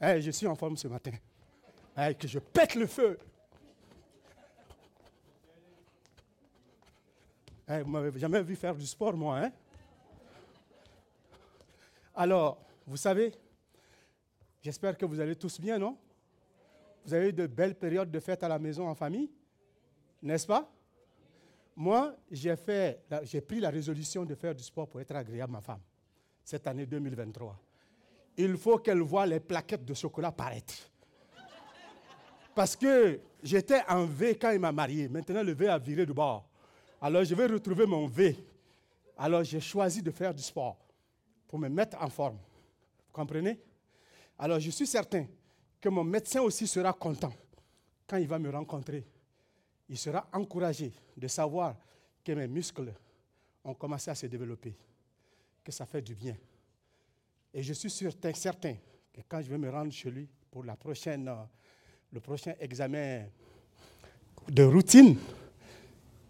Eh, je suis en forme ce matin. Eh, que je pète le feu. Eh, vous m'avez jamais vu faire du sport, moi. Hein? Alors, vous savez, j'espère que vous allez tous bien, non? Vous avez eu de belles périodes de fête à la maison en famille, n'est-ce pas? Moi, j'ai pris la résolution de faire du sport pour être agréable à ma femme, cette année 2023. Il faut qu'elle voie les plaquettes de chocolat paraître. Parce que j'étais en V quand il m'a marié. Maintenant, le V a viré de bord. Alors, je vais retrouver mon V. Alors, j'ai choisi de faire du sport pour me mettre en forme. Vous comprenez? Alors, je suis certain que mon médecin aussi sera content quand il va me rencontrer. Il sera encouragé de savoir que mes muscles ont commencé à se développer, que ça fait du bien. Et je suis certain, certain que quand je vais me rendre chez lui pour la prochaine, euh, le prochain examen de routine,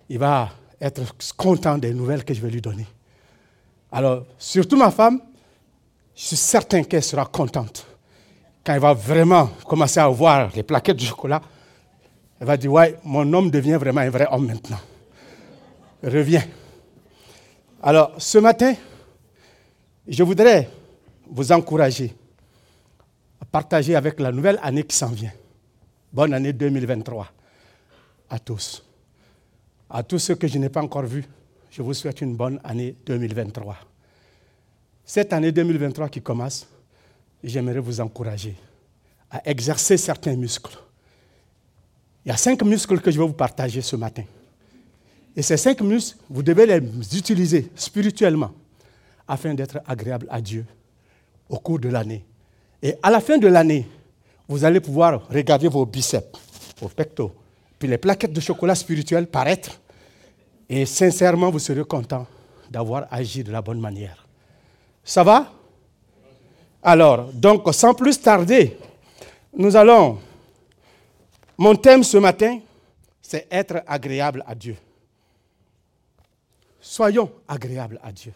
il va être content des nouvelles que je vais lui donner. Alors, surtout ma femme, je suis certain qu'elle sera contente. Quand elle va vraiment commencer à voir les plaquettes de chocolat, elle va dire, ouais, mon homme devient vraiment un vrai homme maintenant. Reviens. Alors, ce matin, je voudrais vous encourager à partager avec la nouvelle année qui s'en vient. Bonne année 2023 à tous. À tous ceux que je n'ai pas encore vus, je vous souhaite une bonne année 2023. Cette année 2023 qui commence, j'aimerais vous encourager à exercer certains muscles. Il y a cinq muscles que je vais vous partager ce matin. Et ces cinq muscles, vous devez les utiliser spirituellement afin d'être agréable à Dieu au cours de l'année. Et à la fin de l'année, vous allez pouvoir regarder vos biceps, vos pectoraux, puis les plaquettes de chocolat spirituel paraître. Et sincèrement, vous serez content d'avoir agi de la bonne manière. Ça va? Alors, donc, sans plus tarder, nous allons... Mon thème ce matin, c'est être agréable à Dieu. Soyons agréables à Dieu.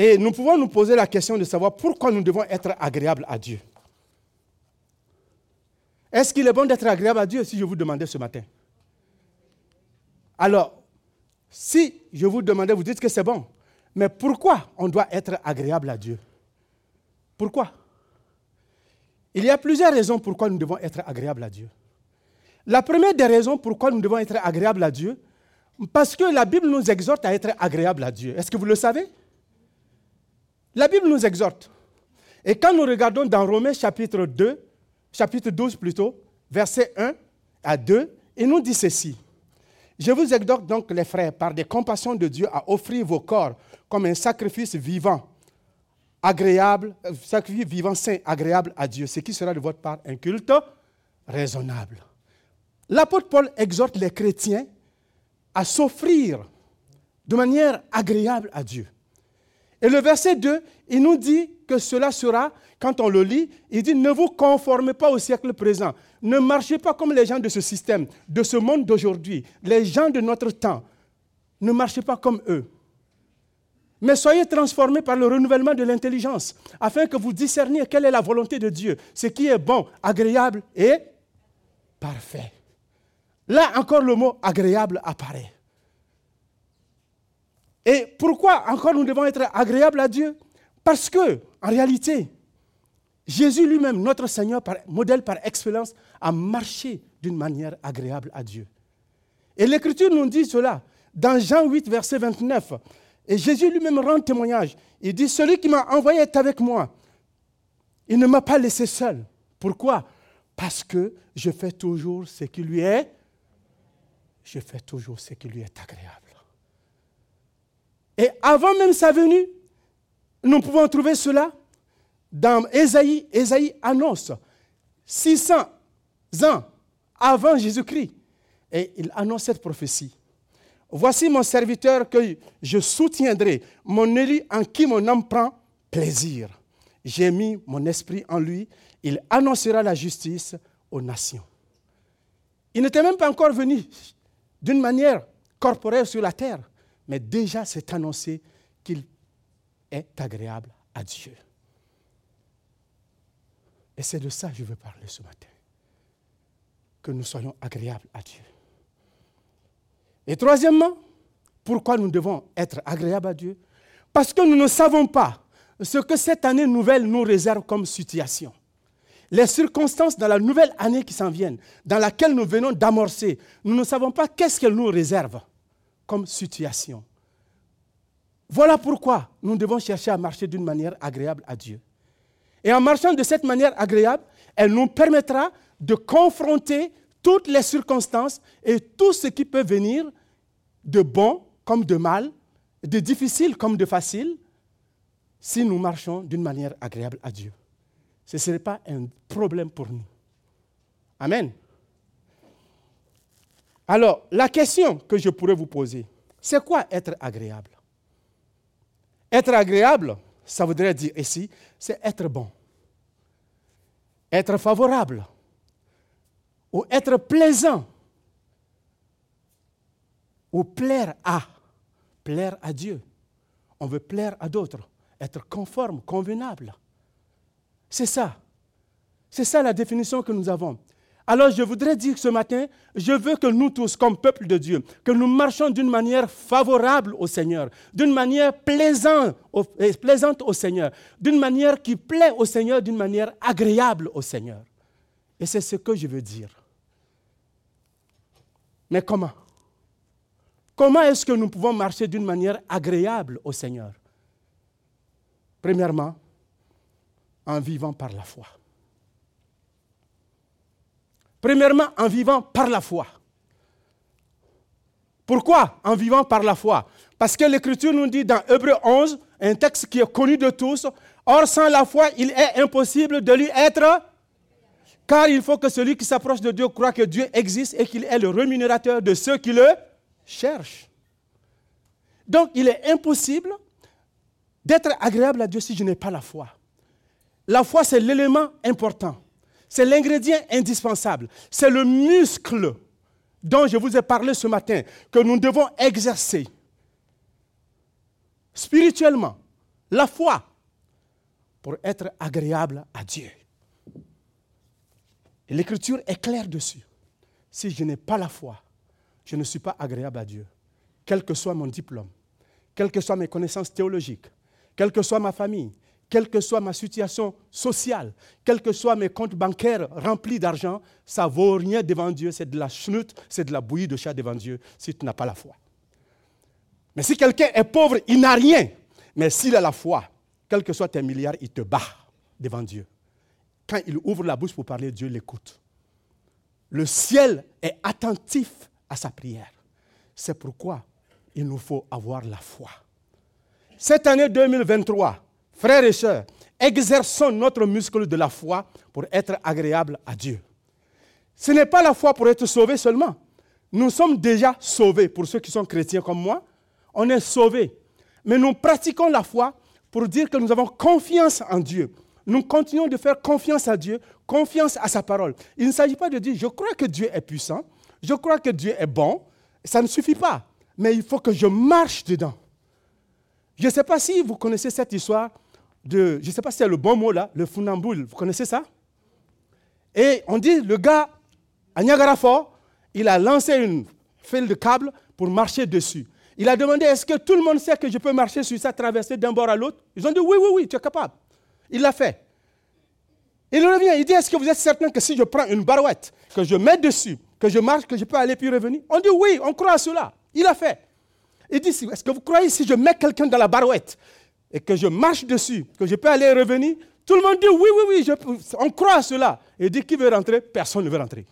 Et nous pouvons nous poser la question de savoir pourquoi nous devons être agréables à Dieu. Est-ce qu'il est bon d'être agréable à Dieu si je vous demandais ce matin? Alors, si je vous demandais, vous dites que c'est bon. Mais pourquoi on doit être agréable à Dieu? Pourquoi? Il y a plusieurs raisons pourquoi nous devons être agréables à Dieu. La première des raisons pourquoi nous devons être agréables à Dieu, parce que la Bible nous exhorte à être agréables à Dieu. Est-ce que vous le savez? La Bible nous exhorte. Et quand nous regardons dans Romains chapitre 2, chapitre 12 plutôt, verset 1 à 2, il nous dit ceci. Je vous exhorte donc, les frères, par des compassions de Dieu, à offrir vos corps comme un sacrifice vivant, agréable, euh, sacrifice vivant, saint, agréable à Dieu, ce qui sera de votre part un culte raisonnable. L'apôtre Paul exhorte les chrétiens à s'offrir de manière agréable à Dieu. Et le verset 2, il nous dit que cela sera, quand on le lit, il dit, ne vous conformez pas au siècle présent. Ne marchez pas comme les gens de ce système, de ce monde d'aujourd'hui, les gens de notre temps. Ne marchez pas comme eux. Mais soyez transformés par le renouvellement de l'intelligence, afin que vous discerniez quelle est la volonté de Dieu, ce qui est bon, agréable et parfait. Là encore, le mot agréable apparaît. Et pourquoi encore nous devons être agréables à Dieu? Parce que, en réalité, Jésus lui-même, notre Seigneur, modèle par excellence, a marché d'une manière agréable à Dieu. Et l'Écriture nous dit cela dans Jean 8, verset 29. Et Jésus lui-même rend témoignage. Il dit, celui qui m'a envoyé est avec moi. Il ne m'a pas laissé seul. Pourquoi? Parce que je fais toujours ce qui lui est. Je fais toujours ce qui lui est agréable. Et avant même sa venue, nous pouvons trouver cela dans Ésaïe. Ésaïe annonce 600 ans avant Jésus-Christ. Et il annonce cette prophétie. Voici mon serviteur que je soutiendrai, mon élu en qui mon âme prend plaisir. J'ai mis mon esprit en lui. Il annoncera la justice aux nations. Il n'était même pas encore venu d'une manière corporelle sur la terre mais déjà c'est annoncé qu'il est agréable à Dieu. Et c'est de ça que je veux parler ce matin. Que nous soyons agréables à Dieu. Et troisièmement, pourquoi nous devons être agréables à Dieu? Parce que nous ne savons pas ce que cette année nouvelle nous réserve comme situation. Les circonstances dans la nouvelle année qui s'en viennent, dans laquelle nous venons d'amorcer, nous ne savons pas qu'est-ce qu'elle nous réserve comme situation. Voilà pourquoi nous devons chercher à marcher d'une manière agréable à Dieu. Et en marchant de cette manière agréable, elle nous permettra de confronter toutes les circonstances et tout ce qui peut venir de bon comme de mal, de difficile comme de facile, si nous marchons d'une manière agréable à Dieu. Ce ne serait pas un problème pour nous. Amen. Alors, la question que je pourrais vous poser, c'est quoi être agréable? Être agréable, ça voudrait dire ici, c'est être bon, être favorable, ou être plaisant, ou plaire à, plaire à Dieu. On veut plaire à d'autres, être conforme, convenable. C'est ça. C'est ça la définition que nous avons. Alors je voudrais dire ce matin, je veux que nous tous, comme peuple de Dieu, que nous marchions d'une manière favorable au Seigneur, d'une manière plaisante au, plaisante au Seigneur, d'une manière qui plaît au Seigneur, d'une manière agréable au Seigneur. Et c'est ce que je veux dire. Mais comment? Comment est-ce que nous pouvons marcher d'une manière agréable au Seigneur? Premièrement, en vivant par la foi. Premièrement, en vivant par la foi. Pourquoi en vivant par la foi? Parce que l'Écriture nous dit dans Hébreu 11, un texte qui est connu de tous, Or sans la foi, il est impossible de lui être, car il faut que celui qui s'approche de Dieu croit que Dieu existe et qu'il est le rémunérateur de ceux qui le cherchent. Donc il est impossible d'être agréable à Dieu si je n'ai pas la foi. La foi, c'est l'élément important. C'est l'ingrédient indispensable. C'est le muscle dont je vous ai parlé ce matin que nous devons exercer spirituellement. La foi pour être agréable à Dieu. Et l'écriture est claire dessus. Si je n'ai pas la foi, je ne suis pas agréable à Dieu, quel que soit mon diplôme, quelles que soient mes connaissances théologiques, quelle que soit ma famille, quelle que soit ma situation sociale, quels que soient mes comptes bancaires remplis d'argent, ça vaut rien devant Dieu. C'est de la chenoute, c'est de la bouillie de chat devant Dieu si tu n'as pas la foi. Mais si quelqu'un est pauvre, il n'a rien. Mais s'il a la foi, quel que soit tes milliards, il te bat devant Dieu. Quand il ouvre la bouche pour parler, Dieu l'écoute. Le ciel est attentif à sa prière. C'est pourquoi il nous faut avoir la foi. Cette année 2023, Frères et sœurs, exerçons notre muscle de la foi pour être agréable à Dieu. Ce n'est pas la foi pour être sauvé seulement. Nous sommes déjà sauvés, pour ceux qui sont chrétiens comme moi, on est sauvés. Mais nous pratiquons la foi pour dire que nous avons confiance en Dieu. Nous continuons de faire confiance à Dieu, confiance à sa parole. Il ne s'agit pas de dire je crois que Dieu est puissant, je crois que Dieu est bon. Ça ne suffit pas. Mais il faut que je marche dedans. Je ne sais pas si vous connaissez cette histoire je ne sais pas si c'est le bon mot là, le funambule. Vous connaissez ça? Et on dit, le gars, à Niagara il a lancé une file de câble pour marcher dessus. Il a demandé, est-ce que tout le monde sait que je peux marcher sur ça, traverser d'un bord à l'autre? Ils ont dit, oui, oui, oui, tu es capable. Il l'a fait. Il revient, il dit, est-ce que vous êtes certain que si je prends une barouette, que je mets dessus, que je marche, que je peux aller puis revenir? On dit, oui, on croit à cela. Il a fait. Il dit, est-ce que vous croyez si je mets quelqu'un dans la barouette, et que je marche dessus, que je peux aller revenir, tout le monde dit oui, oui, oui, on croit à cela. Et dit qui veut rentrer, personne ne veut rentrer.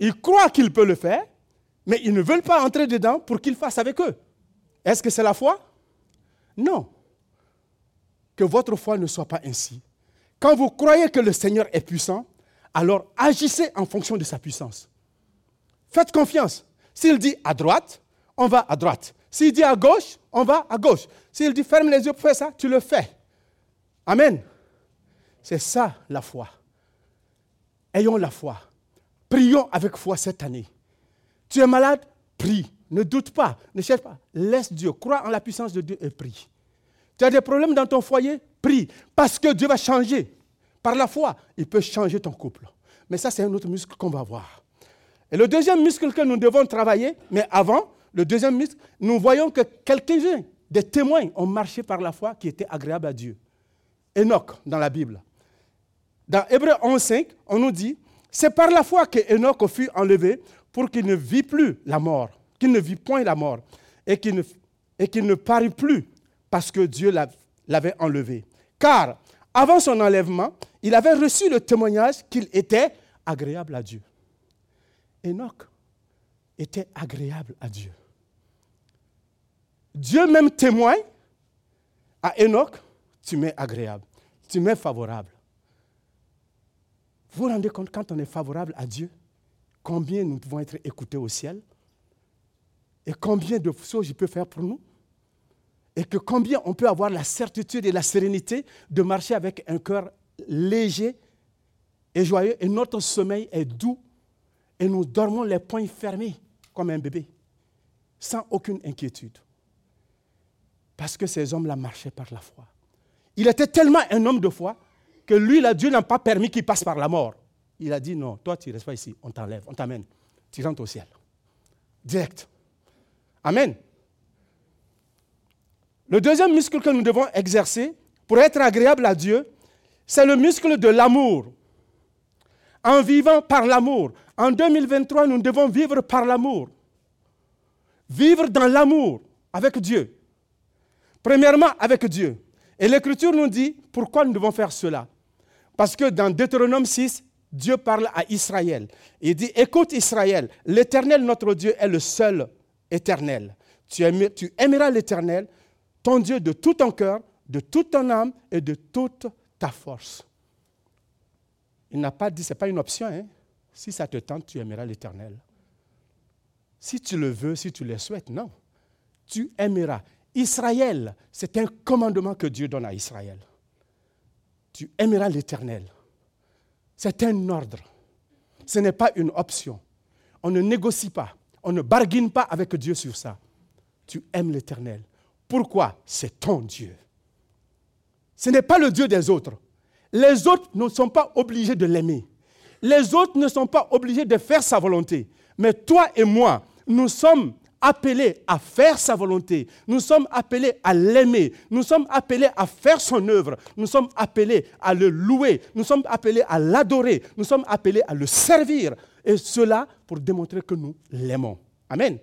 Ils croient qu'ils peuvent le faire, mais ils ne veulent pas entrer dedans pour qu'ils fassent avec eux. Est-ce que c'est la foi? Non. Que votre foi ne soit pas ainsi. Quand vous croyez que le Seigneur est puissant, alors agissez en fonction de sa puissance. Faites confiance. S'il dit à droite, on va à droite. S'il dit à gauche, on va à gauche. S'il dit ferme les yeux pour faire ça, tu le fais. Amen. C'est ça la foi. Ayons la foi. Prions avec foi cette année. Tu es malade? Prie. Ne doute pas. Ne cherche pas. Laisse Dieu. Crois en la puissance de Dieu et prie. Tu as des problèmes dans ton foyer? Prie. Parce que Dieu va changer. Par la foi, il peut changer ton couple. Mais ça, c'est un autre muscle qu'on va voir. Et le deuxième muscle que nous devons travailler, mais avant, le deuxième muscle, nous voyons que quelques-uns des témoins ont marché par la foi qui était agréable à Dieu. Enoch dans la Bible. Dans Hébreu 11.5, on nous dit, c'est par la foi que Enoch fut enlevé pour qu'il ne vit plus la mort, qu'il ne vit point la mort, et qu'il ne, et qu'il ne parut plus parce que Dieu l'avait enlevé. Car avant son enlèvement, il avait reçu le témoignage qu'il était agréable à Dieu. Enoch était agréable à Dieu. Dieu même témoigne à Enoch, tu m'es agréable, tu m'es favorable. Vous vous rendez compte, quand on est favorable à Dieu, combien nous pouvons être écoutés au ciel? Et combien de choses il peut faire pour nous? Et que combien on peut avoir la certitude et la sérénité de marcher avec un cœur léger et joyeux et notre sommeil est doux et nous dormons les poings fermés comme un bébé sans aucune inquiétude. Parce que ces hommes-là marchaient par la foi. Il était tellement un homme de foi que lui, là, Dieu n'a pas permis qu'il passe par la mort. Il a dit non, toi, tu ne restes pas ici, on t'enlève, on t'amène. Tu rentres au ciel. Direct. Amen. Le deuxième muscle que nous devons exercer pour être agréable à Dieu, c'est le muscle de l'amour. En vivant par l'amour. En 2023, nous devons vivre par l'amour. Vivre dans l'amour avec Dieu. Premièrement, avec Dieu. Et l'Écriture nous dit pourquoi nous devons faire cela. Parce que dans Deutéronome 6, Dieu parle à Israël. Il dit, écoute Israël, l'Éternel notre Dieu est le seul éternel. Tu, aimeras l'Éternel, ton Dieu, de tout ton cœur, de toute ton âme et de toute ta force. Il n'a pas dit, ce n'est pas une option. Hein? Si ça te tente, tu aimeras l'Éternel. Si tu le veux, si tu le souhaites, non. Tu aimeras. Israël, c'est un commandement que Dieu donne à Israël. Tu aimeras l'Éternel. C'est un ordre. Ce n'est pas une option. On ne négocie pas. On ne barguine pas avec Dieu sur ça. Tu aimes l'Éternel. Pourquoi? C'est ton Dieu. Ce n'est pas le Dieu des autres. Les autres ne sont pas obligés de l'aimer. Les autres ne sont pas obligés de faire sa volonté. Mais toi et moi, nous sommes appelés à faire sa volonté. Nous sommes appelés à l'aimer. Nous sommes appelés à faire son œuvre. Nous sommes appelés à le louer. Nous sommes appelés à l'adorer. Nous sommes appelés à le servir. Et cela pour démontrer que nous l'aimons. Amen.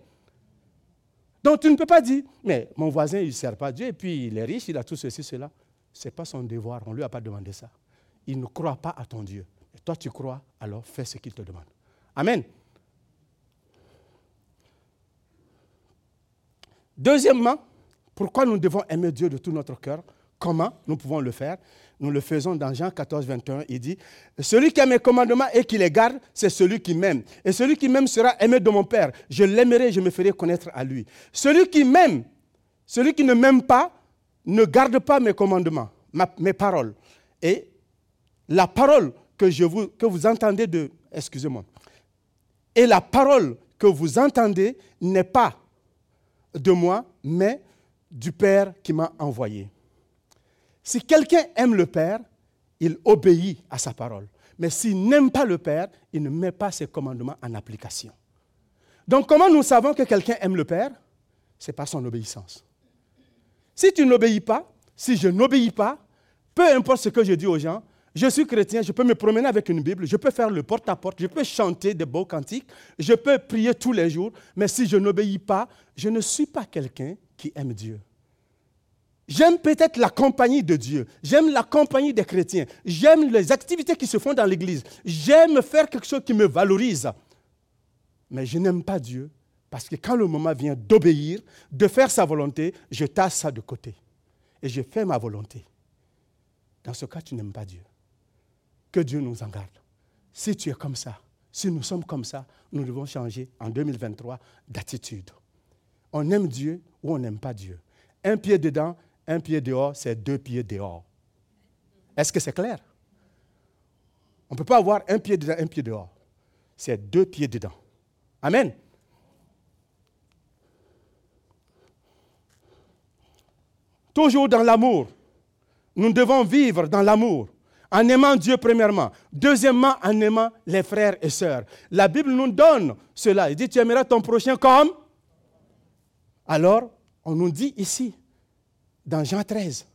Donc tu ne peux pas dire, mais mon voisin, il ne sert pas Dieu, et puis il est riche, il a tout ceci, cela. Ce n'est pas son devoir, on ne lui a pas demandé ça. Il ne croit pas à ton Dieu. Toi, tu crois, alors fais ce qu'il te demande. Amen. Deuxièmement, pourquoi nous devons aimer Dieu de tout notre cœur? Comment nous pouvons le faire? Nous le faisons dans Jean 14, 21. Il dit, celui qui a mes commandements et qui les garde, c'est celui qui m'aime. Et celui qui m'aime sera aimé de mon Père. Je l'aimerai, je me ferai connaître à lui. Celui qui m'aime, celui qui ne m'aime pas, ne garde pas mes commandements, mes paroles. Et la parole que, je vous, que vous entendez de... Excusez-moi. Et la parole que vous entendez n'est pas de moi, mais du Père qui m'a envoyé. Si quelqu'un aime le Père, il obéit à sa parole. Mais s'il n'aime pas le Père, il ne met pas ses commandements en application. Donc comment nous savons que quelqu'un aime le Père? C'est par son obéissance. Si tu n'obéis pas, si je n'obéis pas, peu importe ce que je dis aux gens, je suis chrétien, je peux me promener avec une Bible, je peux faire le porte-à-porte, je peux chanter des beaux cantiques, je peux prier tous les jours, mais si je n'obéis pas, je ne suis pas quelqu'un qui aime Dieu. J'aime peut-être la compagnie de Dieu, j'aime la compagnie des chrétiens, j'aime les activités qui se font dans l'Église, j'aime faire quelque chose qui me valorise, mais je n'aime pas Dieu parce que quand le moment vient d'obéir, de faire sa volonté, je tasse ça de côté et je fais ma volonté. Dans ce cas, tu n'aimes pas Dieu. Que Dieu nous en garde. Si tu es comme ça, si nous sommes comme ça, nous devons changer en 2023 d'attitude. On aime Dieu ou on n'aime pas Dieu. Un pied dedans, un pied dehors, c'est deux pieds dehors. Est-ce que c'est clair? On ne peut pas avoir un pied dedans, un pied dehors. C'est deux pieds dedans. Amen. Toujours dans l'amour. Nous devons vivre dans l'amour. En aimant Dieu premièrement. Deuxièmement, en aimant les frères et sœurs. La Bible nous donne cela. Il dit, tu aimeras ton prochain comme? Alors, on nous dit ici, dans Jean 13,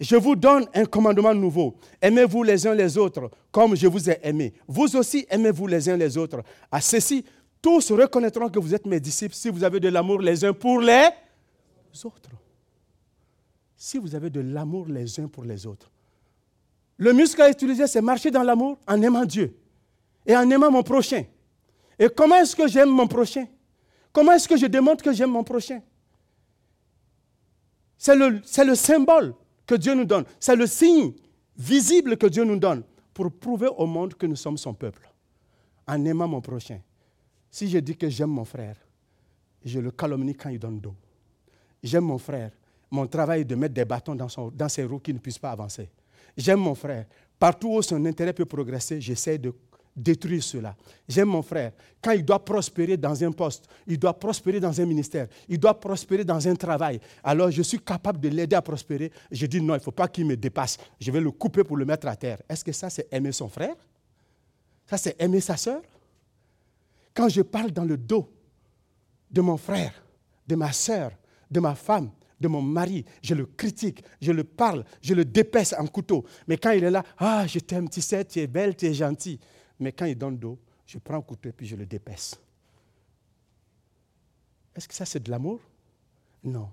je vous donne un commandement nouveau. Aimez-vous les uns les autres comme je vous ai aimé. Vous aussi aimez-vous les uns les autres. À ceci, tous reconnaîtront que vous êtes mes disciples si vous avez de l'amour les uns pour les autres. Si vous avez de l'amour les uns pour les autres. Le muscle à utiliser, c'est marcher dans l'amour en aimant Dieu et en aimant mon prochain. Et comment est-ce que j'aime mon prochain? Comment est-ce que je démontre que j'aime mon prochain? C'est le, le symbole que Dieu nous donne. C'est le signe visible que Dieu nous donne pour prouver au monde que nous sommes son peuple. En aimant mon prochain. Si je dis que j'aime mon frère, je le calomnie quand il donne dos. J'aime mon frère. Mon travail est de mettre des bâtons dans ses roues qui ne puissent pas avancer. J'aime mon frère. Partout où son intérêt peut progresser, j'essaie de détruire cela. J'aime mon frère. Quand il doit prospérer dans un poste, il doit prospérer dans un ministère, il doit prospérer dans un travail, alors je suis capable de l'aider à prospérer. Je dis non, il ne faut pas qu'il me dépasse. Je vais le couper pour le mettre à terre. Est-ce que ça, c'est aimer son frère? Ça, c'est aimer sa soeur Quand je parle dans le dos de mon frère, de ma soeur, de ma femme, de mon mari, je le critique, je le parle, je le dépaisse en couteau. Mais quand il est là, ah, je t'aime, tu sais, tu es belle, tu es gentille. Mais quand il donne dos, je prends un couteau et puis je le dépaisse. Est-ce que ça, c'est de l'amour? Non.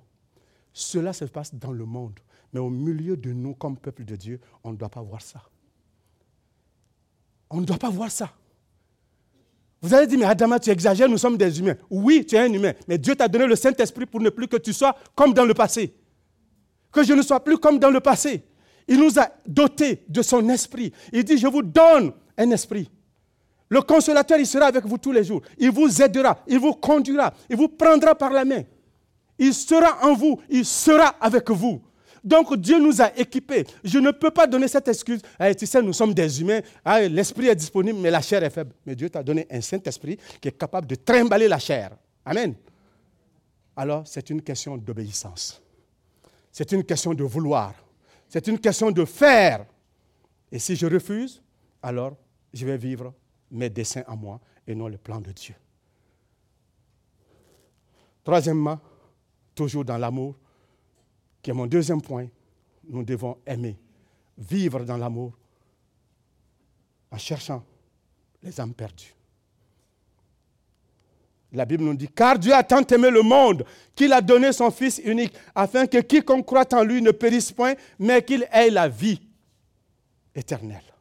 Cela se passe dans le monde. Mais au milieu de nous, comme peuple de Dieu, on ne doit pas voir ça. On ne doit pas voir ça. Vous allez dire, mais Adama, tu exagères, nous sommes des humains. Oui, tu es un humain, mais Dieu t'a donné le Saint-Esprit pour ne plus que tu sois comme dans le passé. Que je ne sois plus comme dans le passé. Il nous a dotés de son esprit. Il dit, je vous donne un esprit. Le consolateur, il sera avec vous tous les jours. Il vous aidera, il vous conduira, il vous prendra par la main. Il sera en vous, il sera avec vous. Donc Dieu nous a équipés. Je ne peux pas donner cette excuse. tu sais, nous sommes des humains. L'esprit est disponible, mais la chair est faible. Mais Dieu t'a donné un Saint-Esprit qui est capable de trimballer la chair. Amen. Alors, c'est une question d'obéissance. C'est une question de vouloir. C'est une question de faire. Et si je refuse, alors je vais vivre mes desseins à moi et non le plan de Dieu. Troisièmement, toujours dans l'amour, qui est mon deuxième point, nous devons aimer, vivre dans l'amour en cherchant les âmes perdues. La Bible nous dit, car Dieu a tant aimé le monde qu'il a donné son Fils unique, afin que quiconque croit en lui ne périsse point, mais qu'il ait la vie éternelle.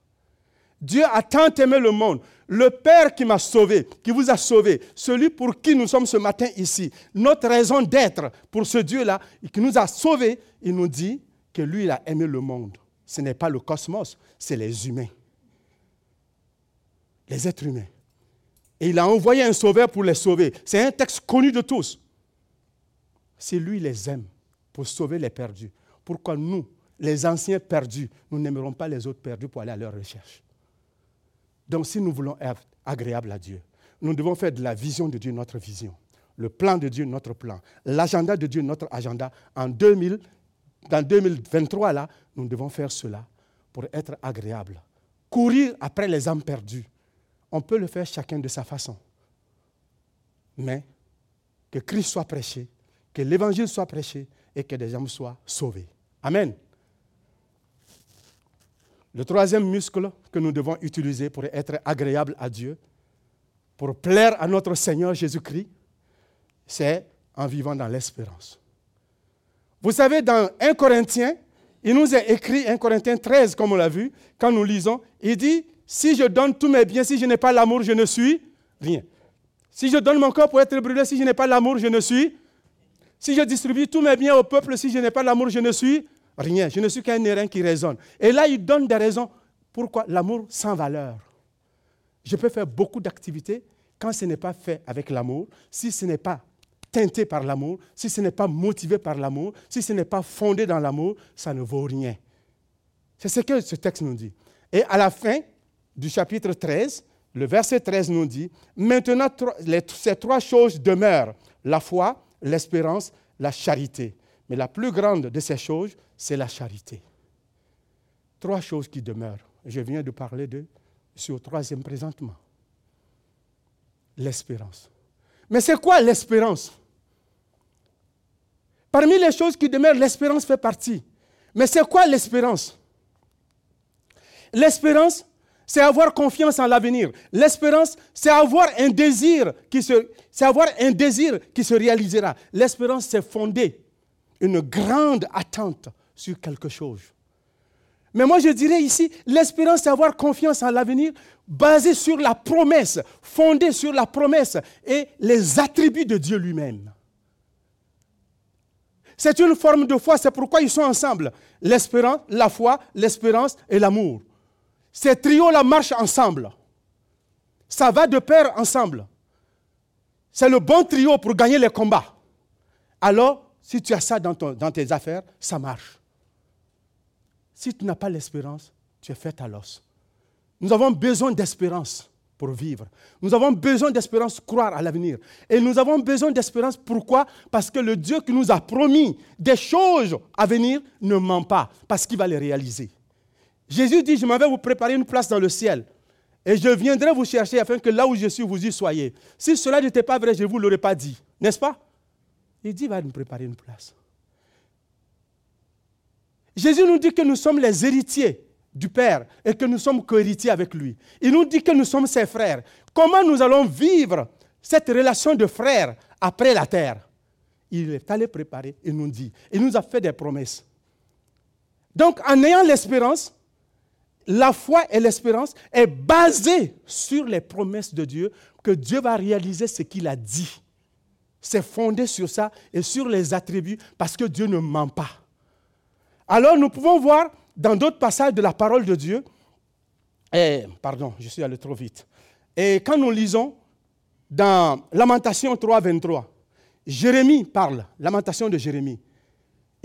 Dieu a tant aimé le monde. Le Père qui m'a sauvé, qui vous a sauvé, celui pour qui nous sommes ce matin ici, notre raison d'être pour ce Dieu-là, qui nous a sauvés, il nous dit que lui, il a aimé le monde. Ce n'est pas le cosmos, c'est les humains. Les êtres humains. Et il a envoyé un sauveur pour les sauver. C'est un texte connu de tous. Si lui les aime pour sauver les perdus, pourquoi nous, les anciens perdus, nous n'aimerons pas les autres perdus pour aller à leur recherche? Donc si nous voulons être agréables à Dieu, nous devons faire de la vision de Dieu notre vision, le plan de Dieu notre plan, l'agenda de Dieu notre agenda. En 2000, dans 2023, là, nous devons faire cela pour être agréables. Courir après les âmes perdues. On peut le faire chacun de sa façon. Mais que Christ soit prêché, que l'évangile soit prêché et que des âmes soient sauvées. Amen. Le troisième muscle que nous devons utiliser pour être agréable à Dieu, pour plaire à notre Seigneur Jésus-Christ, c'est en vivant dans l'espérance. Vous savez, dans 1 Corinthiens, il nous est écrit, 1 Corinthiens 13, comme on l'a vu, quand nous lisons, il dit, si je donne tous mes biens, si je n'ai pas l'amour, je ne suis rien. Si je donne mon corps pour être brûlé, si je n'ai pas l'amour, je ne suis. Si je distribue tous mes biens au peuple, si je n'ai pas l'amour, je ne suis Rien. Je ne suis qu'un airain qui raisonne. Et là, il donne des raisons. Pourquoi L'amour sans valeur. Je peux faire beaucoup d'activités quand ce n'est pas fait avec l'amour, si ce n'est pas teinté par l'amour, si ce n'est pas motivé par l'amour, si ce n'est pas fondé dans l'amour, ça ne vaut rien. C'est ce que ce texte nous dit. Et à la fin du chapitre 13, le verset 13 nous dit, maintenant ces trois choses demeurent, la foi, l'espérance, la charité. Mais la plus grande de ces choses, c'est la charité. Trois choses qui demeurent. Je viens de parler de, au troisième présentement. L'espérance. Mais c'est quoi l'espérance? Parmi les choses qui demeurent, l'espérance fait partie. Mais c'est quoi l'espérance? L'espérance, c'est avoir confiance en l'avenir. L'espérance, c'est avoir un désir qui se, avoir un désir qui se réalisera. L'espérance, c'est fonder une grande attente sur quelque chose. Mais moi, je dirais ici, l'espérance, c'est avoir confiance en l'avenir basée sur la promesse, fondée sur la promesse et les attributs de Dieu lui-même. C'est une forme de foi, c'est pourquoi ils sont ensemble. L'espérance, la foi, l'espérance et l'amour. Ces trios-là marchent ensemble. Ça va de pair ensemble. C'est le bon trio pour gagner les combats. Alors, si tu as ça dans, tes affaires, ça marche. Si tu n'as pas l'espérance, tu es fait à l'os. Nous avons besoin d'espérance pour vivre. Nous avons besoin d'espérance, croire à l'avenir. Et nous avons besoin d'espérance, pourquoi? Parce que le Dieu qui nous a promis des choses à venir ne ment pas, parce qu'il va les réaliser. Jésus dit, je m'en vais vous préparer une place dans le ciel. Et je viendrai vous chercher afin que là où je suis, vous y soyez. Si cela n'était pas vrai, je ne vous l'aurais pas dit. N'est-ce pas? Il dit, va nous préparer une place. Jésus nous dit que nous sommes les héritiers du Père et que nous sommes cohéritiers avec lui. Il nous dit que nous sommes ses frères. Comment nous allons vivre cette relation de frères après la terre? Il est allé préparer et nous dit. Il nous a fait des promesses. Donc, en ayant l'espérance, la foi et l'espérance est basée sur les promesses de Dieu, que Dieu va réaliser ce qu'il a dit. C'est fondé sur ça et sur les attributs parce que Dieu ne ment pas. Alors nous pouvons voir dans d'autres passages de la parole de Dieu, et, pardon, je suis allé trop vite. Et quand nous lisons dans Lamentation 3, 23, Jérémie parle, Lamentation de Jérémie.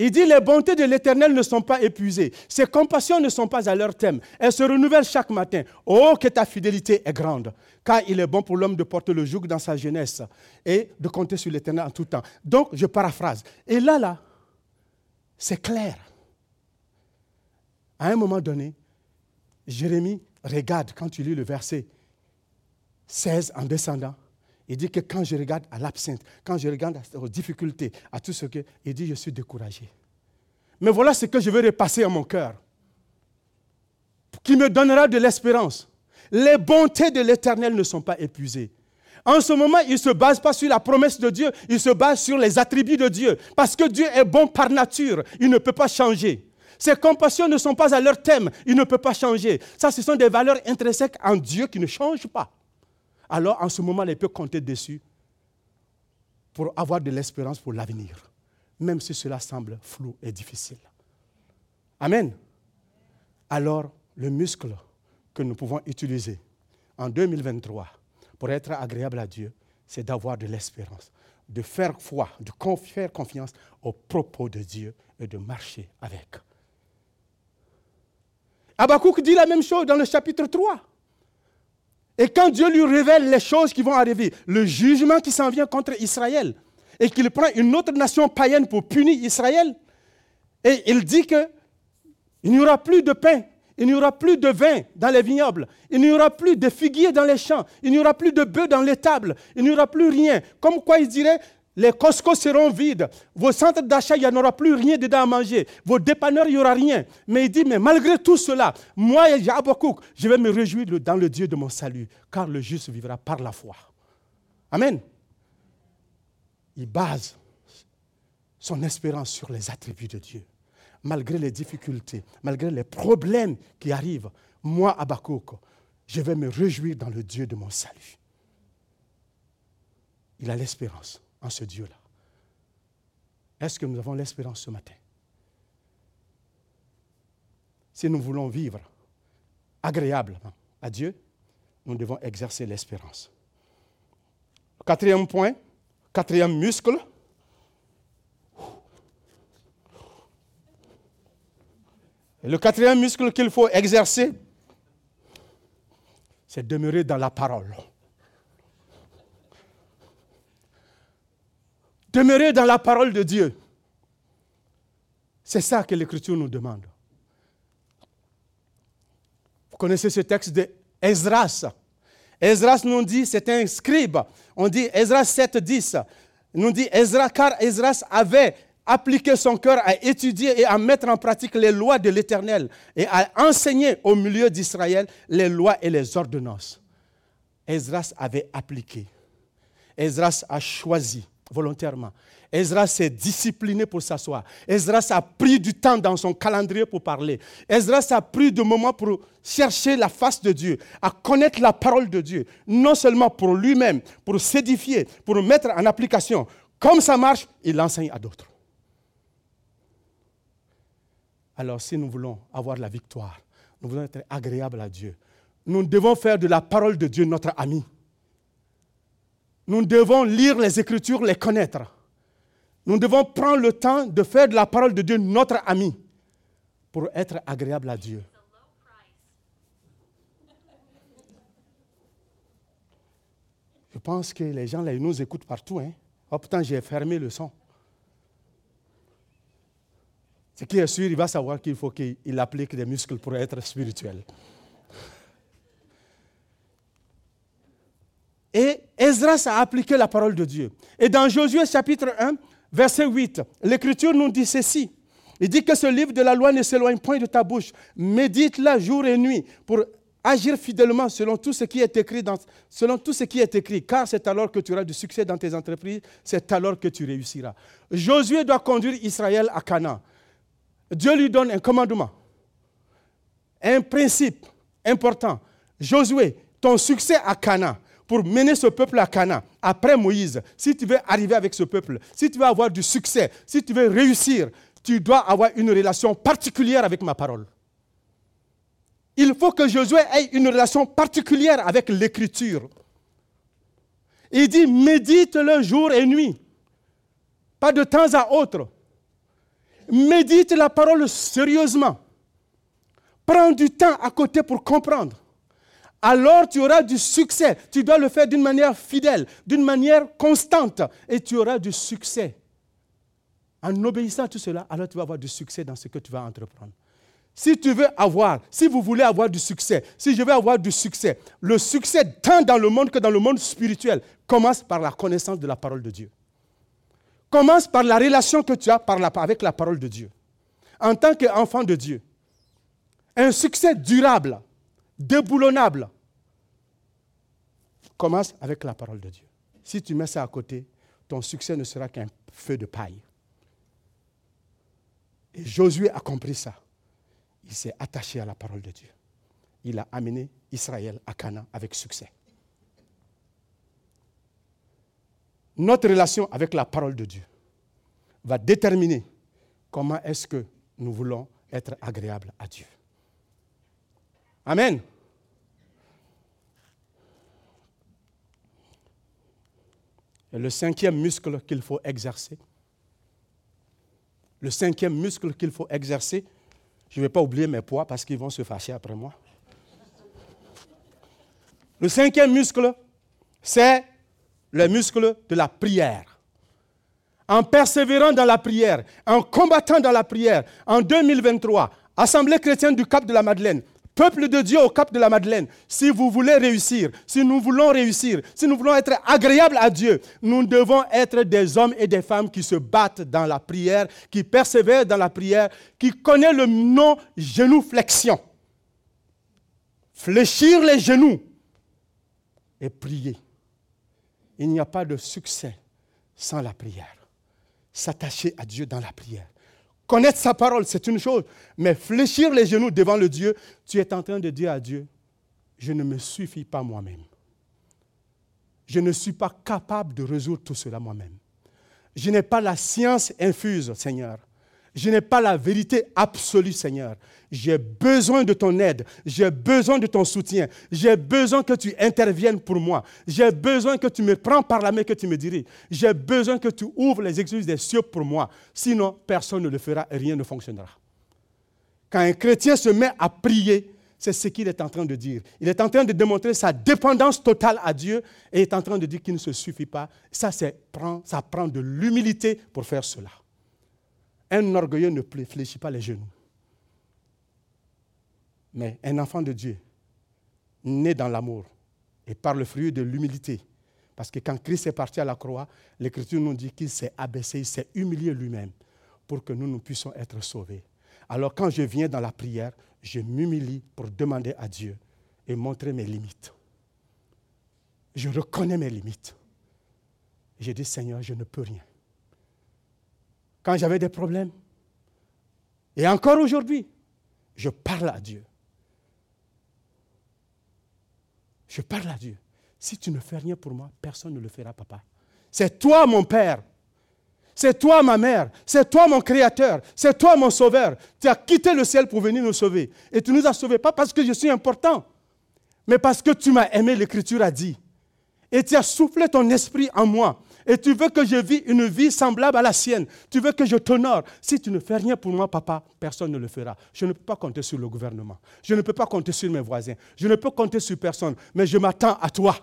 Il dit, les bontés de l'Éternel ne sont pas épuisées, ses compassions ne sont pas à leur thème, elles se renouvellent chaque matin. Oh, que ta fidélité est grande, car il est bon pour l'homme de porter le joug dans sa jeunesse et de compter sur l'Éternel en tout temps. Donc, je paraphrase. Et là, là, c'est clair. À un moment donné, Jérémie regarde, quand tu lis le verset 16 en descendant, il dit que quand je regarde à l'absinthe, quand je regarde aux difficultés, à tout ce que, il dit, je suis découragé. Mais voilà ce que je veux repasser à mon cœur, qui me donnera de l'espérance. Les bontés de l'Éternel ne sont pas épuisées. En ce moment, il ne se base pas sur la promesse de Dieu, il se base sur les attributs de Dieu. Parce que Dieu est bon par nature, il ne peut pas changer. Ses compassions ne sont pas à leur thème, il ne peut pas changer. Ça, ce sont des valeurs intrinsèques en Dieu qui ne changent pas alors en ce moment, il peut compter dessus pour avoir de l'espérance pour l'avenir, même si cela semble flou et difficile. Amen. Alors, le muscle que nous pouvons utiliser en 2023 pour être agréable à Dieu, c'est d'avoir de l'espérance, de faire foi, de faire confiance aux propos de Dieu et de marcher avec. Abakouk dit la même chose dans le chapitre 3. Et quand Dieu lui révèle les choses qui vont arriver, le jugement qui s'en vient contre Israël, et qu'il prend une autre nation païenne pour punir Israël, et il dit que il n'y aura plus de pain, il n'y aura plus de vin dans les vignobles, il n'y aura plus de figuiers dans les champs, il n'y aura plus de bœufs dans les tables, il n'y aura plus rien. Comme quoi il dirait, les Costco seront vides. Vos centres d'achat, il n'y aura plus rien dedans à manger. Vos dépanneurs, il n'y aura rien. Mais il dit, mais malgré tout cela, moi, Yahabakouk, je vais me réjouir dans le Dieu de mon salut, car le juste vivra par la foi. Amen. Il base son espérance sur les attributs de Dieu. Malgré les difficultés, malgré les problèmes qui arrivent, moi, Abakouk, je vais me réjouir dans le Dieu de mon salut. Il a l'espérance en ce Dieu-là. Est-ce que nous avons l'espérance ce matin? Si nous voulons vivre agréablement à Dieu, nous devons exercer l'espérance. Quatrième point, quatrième muscle. le quatrième muscle qu'il faut exercer, c'est demeurer dans la parole. Demeurer dans la parole de Dieu. C'est ça que l'Écriture nous demande. connaissez ce texte de Esdras. Esdras nous dit, c'est un scribe. On dit, Esdras 7, 10, nous dit, Esdras, car Esdras avait appliqué son cœur à étudier et à mettre en pratique les lois de l'Éternel et à enseigner au milieu d'Israël les lois et les ordonnances. Esdras avait appliqué. Esdras a choisi volontairement. Esdras s'est discipliné pour s'asseoir. Esdras a pris du temps dans son calendrier pour parler. Esdras a pris du moment pour chercher la face de Dieu, à connaître la parole de Dieu, non seulement pour lui-même, pour s'édifier, pour mettre en application. Comme ça marche, il l'enseigne à d'autres. Alors si nous voulons avoir la victoire, nous voulons être agréables à Dieu, nous devons faire de la parole de Dieu notre ami. Nous devons lire les Écritures, les connaître. Nous devons prendre le temps de faire de la parole de Dieu notre ami pour être agréable à Dieu. Je pense que les gens là, ils nous écoutent partout. Hein? Oh putain, j'ai fermé le son. Ce qui est sûr, il va savoir qu'il faut qu'il applique des muscles pour être spirituel. Et Esdras a appliqué la parole de Dieu. Et dans Josué chapitre 1, verset 8, l'Écriture nous dit ceci. Il dit que ce livre de la loi ne s'éloigne point de ta bouche. Médite-la jour et nuit pour agir fidèlement selon tout ce qui est écrit, dans, selon tout ce qui est écrit, car c'est alors que tu auras du succès dans tes entreprises, c'est alors que tu réussiras. Josué doit conduire Israël à Canaan. Dieu lui donne un commandement, un principe important. Josué, ton succès à Canaan, pour mener ce peuple à Canaan, après Moïse, si tu veux arriver avec ce peuple, si tu veux avoir du succès, si tu veux réussir, tu dois avoir une relation particulière avec ma parole. Il faut que Josué ait une relation particulière avec l'écriture. Il dit, médite le jour et nuit, pas de temps à autre. Médite la parole sérieusement. Prends du temps à côté pour comprendre alors tu auras du succès. Tu dois le faire d'une manière fidèle, d'une manière constante, et tu auras du succès. En obéissant à tout cela, alors tu vas avoir du succès dans ce que tu vas entreprendre. Si tu veux avoir, si vous voulez avoir du succès, si je veux avoir du succès, le succès tant dans le monde que dans le monde spirituel commence par la connaissance de la parole de Dieu. Commence par la relation que tu as avec la parole de Dieu. En tant qu'enfant de Dieu, un succès durable, déboulonnable, commence avec la parole de Dieu. Si tu mets ça à côté, ton succès ne sera qu'un feu de paille. Et Josué a compris ça. Il s'est attaché à la parole de Dieu. Il a amené Israël à Canaan avec succès. Notre relation avec la parole de Dieu va déterminer comment est-ce que nous voulons être agréables à Dieu. Amen. Le cinquième muscle qu'il faut exercer, le cinquième muscle qu'il faut exercer, je ne vais pas oublier mes poids parce qu'ils vont se fâcher après moi. Le cinquième muscle, c'est le muscle de la prière. En persévérant dans la prière, en combattant dans la prière, en 2023, Assemblée chrétienne du Cap de la Madeleine, Peuple de Dieu au cap de la Madeleine, si vous voulez réussir, si nous voulons réussir, si nous voulons être agréables à Dieu, nous devons être des hommes et des femmes qui se battent dans la prière, qui persévèrent dans la prière, qui connaissent le nom genou-flexion. Fléchir les genoux et prier. Il n'y a pas de succès sans la prière. S'attacher à Dieu dans la prière. Connaître sa parole, c'est une chose, mais fléchir les genoux devant le Dieu, tu es en train de dire à Dieu, je ne me suffis pas moi-même. Je ne suis pas capable de résoudre tout cela moi-même. Je n'ai pas la science infuse, Seigneur. Je n'ai pas la vérité absolue, Seigneur. J'ai besoin de ton aide. J'ai besoin de ton soutien. J'ai besoin que tu interviennes pour moi. J'ai besoin que tu me prends par la main, que tu me diriges. J'ai besoin que tu ouvres les excuses des cieux pour moi. Sinon, personne ne le fera et rien ne fonctionnera. Quand un chrétien se met à prier, c'est ce qu'il est en train de dire. Il est en train de démontrer sa dépendance totale à Dieu et est en train de dire qu'il ne se suffit pas. Ça, ça prend de l'humilité pour faire cela. Un orgueilleux ne fléchit pas les genoux. Mais un enfant de Dieu né dans l'amour et par le fruit de l'humilité. Parce que quand Christ est parti à la croix, l'Écriture nous dit qu'il s'est abaissé, il s'est humilié lui-même pour que nous, nous puissions être sauvés. Alors quand je viens dans la prière, je m'humilie pour demander à Dieu et montrer mes limites. Je reconnais mes limites. J'ai dit, Seigneur, je ne peux rien. Quand j'avais des problèmes, et encore aujourd'hui, je parle à Dieu. Je parle à Dieu. Si tu ne fais rien pour moi, personne ne le fera, papa. C'est toi, mon Père. C'est toi, ma mère. C'est toi, mon Créateur. C'est toi, mon Sauveur. Tu as quitté le ciel pour venir nous sauver. Et tu nous as sauvés, pas parce que je suis important, mais parce que tu m'as aimé, l'Écriture a dit. Et tu as soufflé ton esprit en moi. Et tu veux que je vis une vie semblable à la sienne. Tu veux que je t'honore. Si tu ne fais rien pour moi, papa, personne ne le fera. Je ne peux pas compter sur le gouvernement. Je ne peux pas compter sur mes voisins. Je ne peux compter sur personne. Mais je m'attends à toi.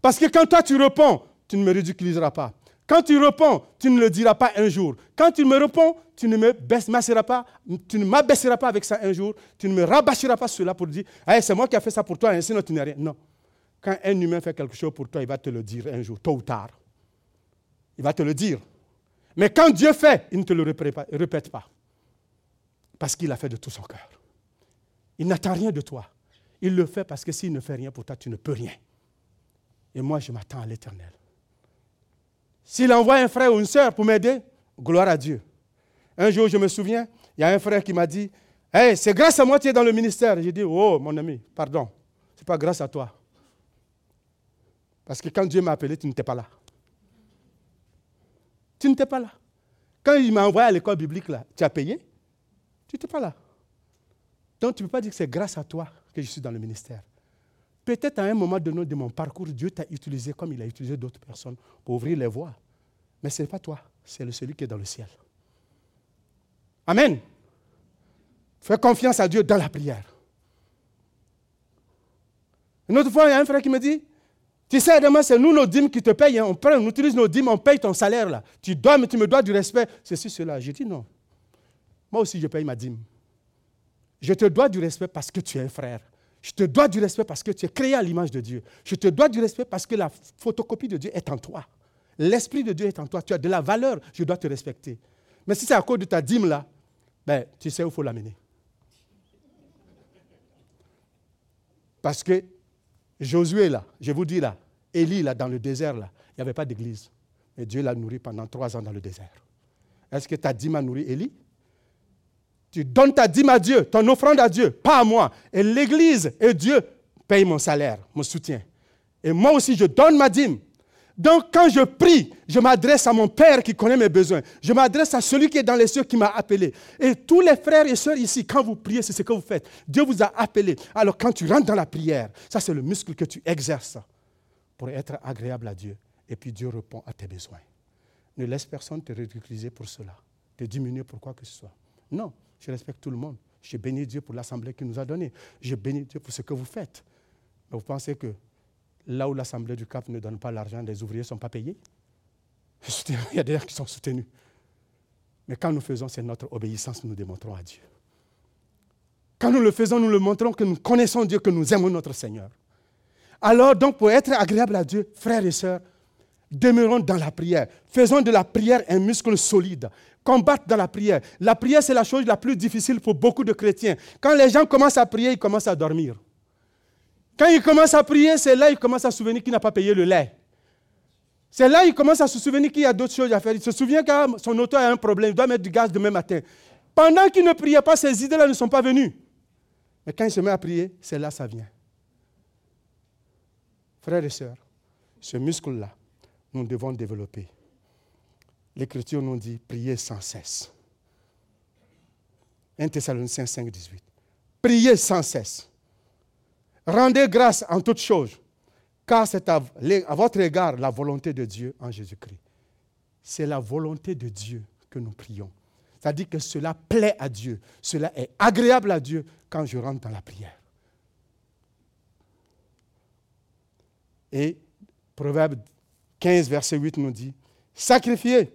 Parce que quand toi tu réponds, tu ne me ridiculiseras pas. Quand tu réponds, tu ne le diras pas un jour. Quand tu me réponds, tu ne me pas, tu ne m'abaisseras pas avec ça un jour. Tu ne me rabâcheras pas cela pour dire, c'est moi qui ai fait ça pour toi, sinon tu n'es rien. Non. Quand un humain fait quelque chose pour toi, il va te le dire un jour, tôt ou tard. Il va te le dire. Mais quand Dieu fait, il ne te le répète pas. Parce qu'il a fait de tout son cœur. Il n'attend rien de toi. Il le fait parce que s'il ne fait rien pour toi, tu ne peux rien. Et moi, je m'attends à l'éternel. S'il envoie un frère ou une sœur pour m'aider, gloire à Dieu. Un jour, je me souviens, il y a un frère qui m'a dit Hey, c'est grâce à moi que tu es dans le ministère. J'ai dit Oh, mon ami, pardon. Ce n'est pas grâce à toi. Parce que quand Dieu m'a appelé, tu n'étais pas là. Tu n'étais pas là. Quand il m'a envoyé à l'école biblique, là, tu as payé? Tu n'étais pas là. Donc tu ne peux pas dire que c'est grâce à toi que je suis dans le ministère. Peut-être à un moment donné de mon parcours, Dieu t'a utilisé comme il a utilisé d'autres personnes pour ouvrir les voies. Mais ce n'est pas toi, c'est celui qui est dans le ciel. Amen. Fais confiance à Dieu dans la prière. Une autre fois, il y a un frère qui me dit, tu sais, demain, c'est nous nos dîmes qui te payent. Hein. On prend, on utilise nos dîmes, on paye ton salaire. là. Tu dois, mais tu me dois du respect. Ceci, cela. J'ai dit non. Moi aussi, je paye ma dîme. Je te dois du respect parce que tu es un frère. Je te dois du respect parce que tu es créé à l'image de Dieu. Je te dois du respect parce que la photocopie de Dieu est en toi. L'Esprit de Dieu est en toi. Tu as de la valeur. Je dois te respecter. Mais si c'est à cause de ta dîme là, ben, tu sais où il faut l'amener. Parce que Josué, là, je vous dis là, Élie, là, dans le désert, là, il n'y avait pas d'église. Mais Dieu l'a nourri pendant trois ans dans le désert. Est-ce que ta dîme a nourri Élie? Tu donnes ta dîme à Dieu, ton offrande à Dieu, pas à moi. Et l'église et Dieu payent mon salaire, mon soutien. Et moi aussi, je donne ma dîme. Donc, quand je prie, je m'adresse à mon Père qui connaît mes besoins. Je m'adresse à celui qui est dans les cieux qui m'a appelé. Et tous les frères et sœurs ici, quand vous priez, c'est ce que vous faites. Dieu vous a appelé. Alors, quand tu rentres dans la prière, ça, c'est le muscle que tu exerces pour être agréable à Dieu. Et puis, Dieu répond à tes besoins. Ne laisse personne te ridiculiser pour cela, te diminuer pour quoi que ce soit. Non, je respecte tout le monde. Je bénis Dieu pour l'assemblée qu'il nous a donnée. Je bénis Dieu pour ce que vous faites. Mais vous pensez que là où l'Assemblée du Cap ne donne pas l'argent, les ouvriers ne sont pas payés. Il y a des gens qui sont soutenus. Mais quand nous faisons, c'est notre obéissance que nous démontrons à Dieu. Quand nous le faisons, nous le montrons que nous connaissons Dieu, que nous aimons notre Seigneur. Alors, donc, pour être agréable à Dieu, frères et sœurs, demeurons dans la prière. Faisons de la prière un muscle solide. Combattre dans la prière. La prière, c'est la chose la plus difficile pour beaucoup de chrétiens. Quand les gens commencent à prier, ils commencent à dormir. Quand il commence à prier, c'est là qu'il commence à se souvenir qu'il n'a pas payé le lait. C'est là qu'il commence à se souvenir qu'il y a d'autres choses à faire. Il se souvient que son auto a un problème, il doit mettre du gaz demain matin. Pendant qu'il ne priait pas, ces idées-là ne sont pas venues. Mais quand il se met à prier, c'est là que ça vient. Frères et sœurs, ce muscle-là, nous devons développer. L'Écriture nous dit priez sans cesse. 1 Thessaloniciens 5, 18. Priez sans cesse. Rendez grâce en toutes choses, car c'est à, votre égard la volonté de Dieu en Jésus-Christ. C'est la volonté de Dieu que nous prions. C'est-à-dire que cela plaît à Dieu, cela est agréable à Dieu quand je rentre dans la prière. Et Proverbe 15, verset 8 nous dit, sacrifiez.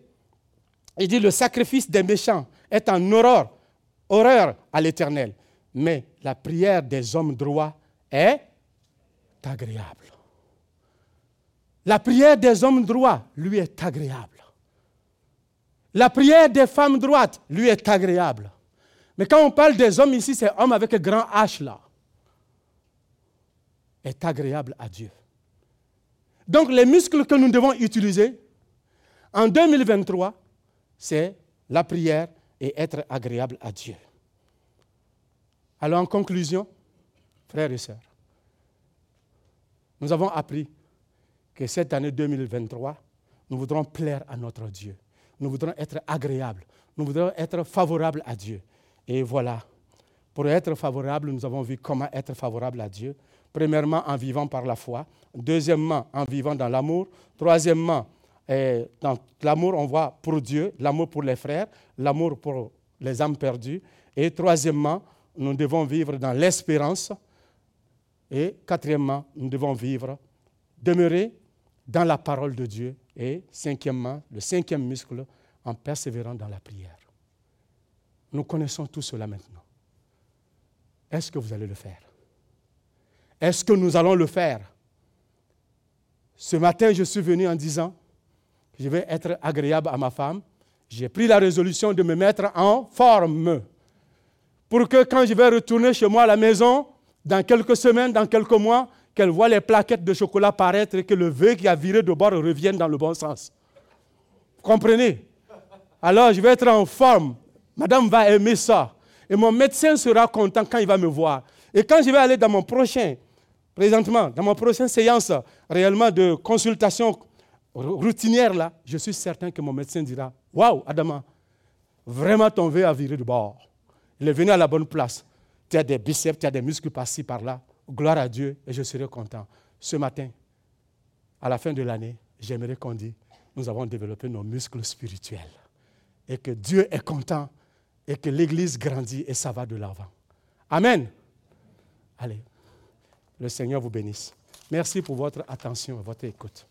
Il dit, le sacrifice des méchants est en horreur, horreur à l'éternel. Mais la prière des hommes droits est agréable. La prière des hommes droits lui est agréable. La prière des femmes droites lui est agréable. Mais quand on parle des hommes ici, c'est homme avec un grand H là. Est agréable à Dieu. Donc les muscles que nous devons utiliser en 2023, c'est la prière et être agréable à Dieu. Alors en conclusion, frères et sœurs, nous avons appris que cette année 2023, nous voudrons plaire à notre Dieu. Nous voudrons être agréables. Nous voudrons être favorables à Dieu. Et voilà, pour être favorable, nous avons vu comment être favorable à Dieu. Premièrement, en vivant par la foi. Deuxièmement, en vivant dans l'amour. Troisièmement, eh, dans l'amour, on voit pour Dieu, l'amour pour les frères, l'amour pour les âmes perdues. Et troisièmement, nous devons vivre dans l'espérance. Et quatrièmement, nous devons vivre, demeurer dans la parole de Dieu. Et cinquièmement, le cinquième muscle, en persévérant dans la prière. Nous connaissons tout cela maintenant. Est-ce que vous allez le faire? Est-ce que nous allons le faire? Ce matin, je suis venu en disant je vais être agréable à ma femme. J'ai pris la résolution de me mettre en forme pour que quand je vais retourner chez moi à la maison, dans quelques semaines, dans quelques mois, qu'elle voit les plaquettes de chocolat paraître et que le vœu qui a viré de bord revienne dans le bon sens. Vous comprenez? Alors, je vais être en forme. Madame va aimer ça. Et mon médecin sera content quand il va me voir. Et quand je vais aller dans mon prochain, présentement, dans mon prochaine séance réellement de consultation routinière, là, je suis certain que mon médecin dira Waouh, Adama, vraiment ton vœu a viré de bord. Il est venu à la bonne place. Tu as des biceps, tu as des muscles par-ci, par-là. Gloire à Dieu et je serai content. Ce matin, à la fin de l'année, j'aimerais qu'on dise, nous avons développé nos muscles spirituels. Et que Dieu est content et que l'Église grandit et ça va de l'avant. Amen. Allez, le Seigneur vous bénisse. Merci pour votre attention et votre écoute.